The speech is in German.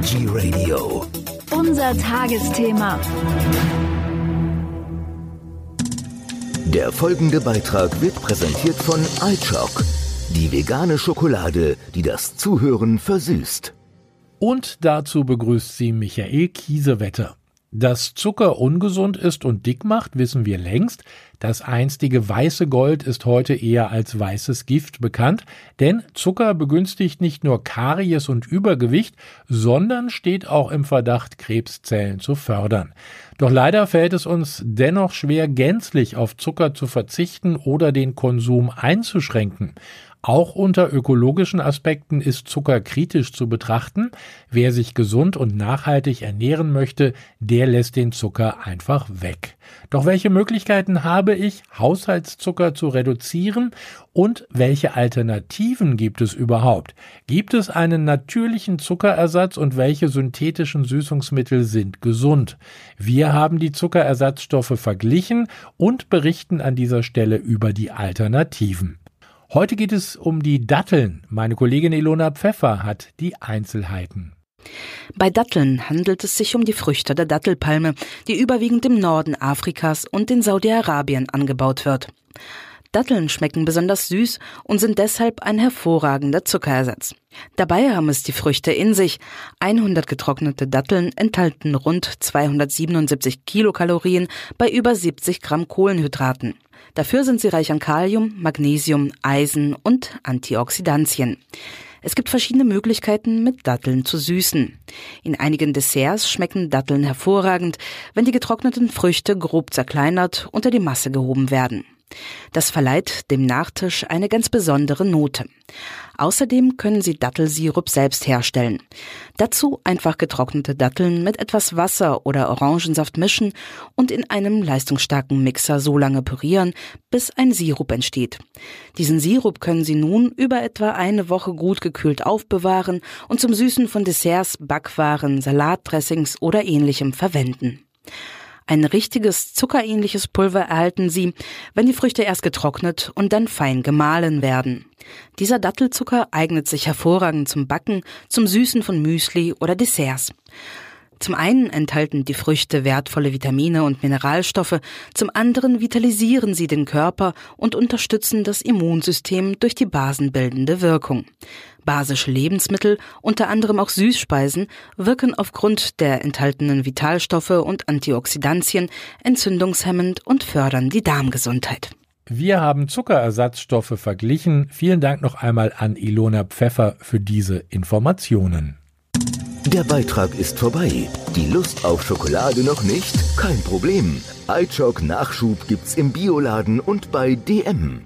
Energy Radio. Unser Tagesthema. Der folgende Beitrag wird präsentiert von iChock, die vegane Schokolade, die das Zuhören versüßt. Und dazu begrüßt sie Michael Kiesewetter. Dass Zucker ungesund ist und dick macht, wissen wir längst. Das einstige weiße Gold ist heute eher als weißes Gift bekannt, denn Zucker begünstigt nicht nur Karies und Übergewicht, sondern steht auch im Verdacht, Krebszellen zu fördern. Doch leider fällt es uns dennoch schwer, gänzlich auf Zucker zu verzichten oder den Konsum einzuschränken. Auch unter ökologischen Aspekten ist Zucker kritisch zu betrachten. Wer sich gesund und nachhaltig ernähren möchte, der lässt den Zucker einfach weg. Doch welche Möglichkeiten habe ich, Haushaltszucker zu reduzieren und welche Alternativen gibt es überhaupt? Gibt es einen natürlichen Zuckerersatz und welche synthetischen Süßungsmittel sind gesund? Wir haben die Zuckerersatzstoffe verglichen und berichten an dieser Stelle über die Alternativen. Heute geht es um die Datteln. Meine Kollegin Ilona Pfeffer hat die Einzelheiten. Bei Datteln handelt es sich um die Früchte der Dattelpalme, die überwiegend im Norden Afrikas und in Saudi-Arabien angebaut wird. Datteln schmecken besonders süß und sind deshalb ein hervorragender Zuckerersatz. Dabei haben es die Früchte in sich. 100 getrocknete Datteln enthalten rund 277 Kilokalorien bei über 70 Gramm Kohlenhydraten. Dafür sind sie reich an Kalium, Magnesium, Eisen und Antioxidantien. Es gibt verschiedene Möglichkeiten, mit Datteln zu süßen. In einigen Desserts schmecken Datteln hervorragend, wenn die getrockneten Früchte grob zerkleinert unter die Masse gehoben werden. Das verleiht dem Nachtisch eine ganz besondere Note. Außerdem können Sie Dattelsirup selbst herstellen. Dazu einfach getrocknete Datteln mit etwas Wasser oder Orangensaft mischen und in einem leistungsstarken Mixer so lange pürieren, bis ein Sirup entsteht. Diesen Sirup können Sie nun über etwa eine Woche gut gekühlt aufbewahren und zum Süßen von Desserts, Backwaren, Salatdressings oder ähnlichem verwenden. Ein richtiges zuckerähnliches Pulver erhalten Sie, wenn die Früchte erst getrocknet und dann fein gemahlen werden. Dieser Dattelzucker eignet sich hervorragend zum Backen, zum Süßen von Müsli oder Desserts. Zum einen enthalten die Früchte wertvolle Vitamine und Mineralstoffe, zum anderen vitalisieren sie den Körper und unterstützen das Immunsystem durch die basenbildende Wirkung. Basische Lebensmittel, unter anderem auch Süßspeisen, wirken aufgrund der enthaltenen Vitalstoffe und Antioxidantien entzündungshemmend und fördern die Darmgesundheit. Wir haben Zuckerersatzstoffe verglichen. Vielen Dank noch einmal an Ilona Pfeffer für diese Informationen. Der Beitrag ist vorbei. Die Lust auf Schokolade noch nicht? Kein Problem. iChock Nachschub gibt's im Bioladen und bei DM.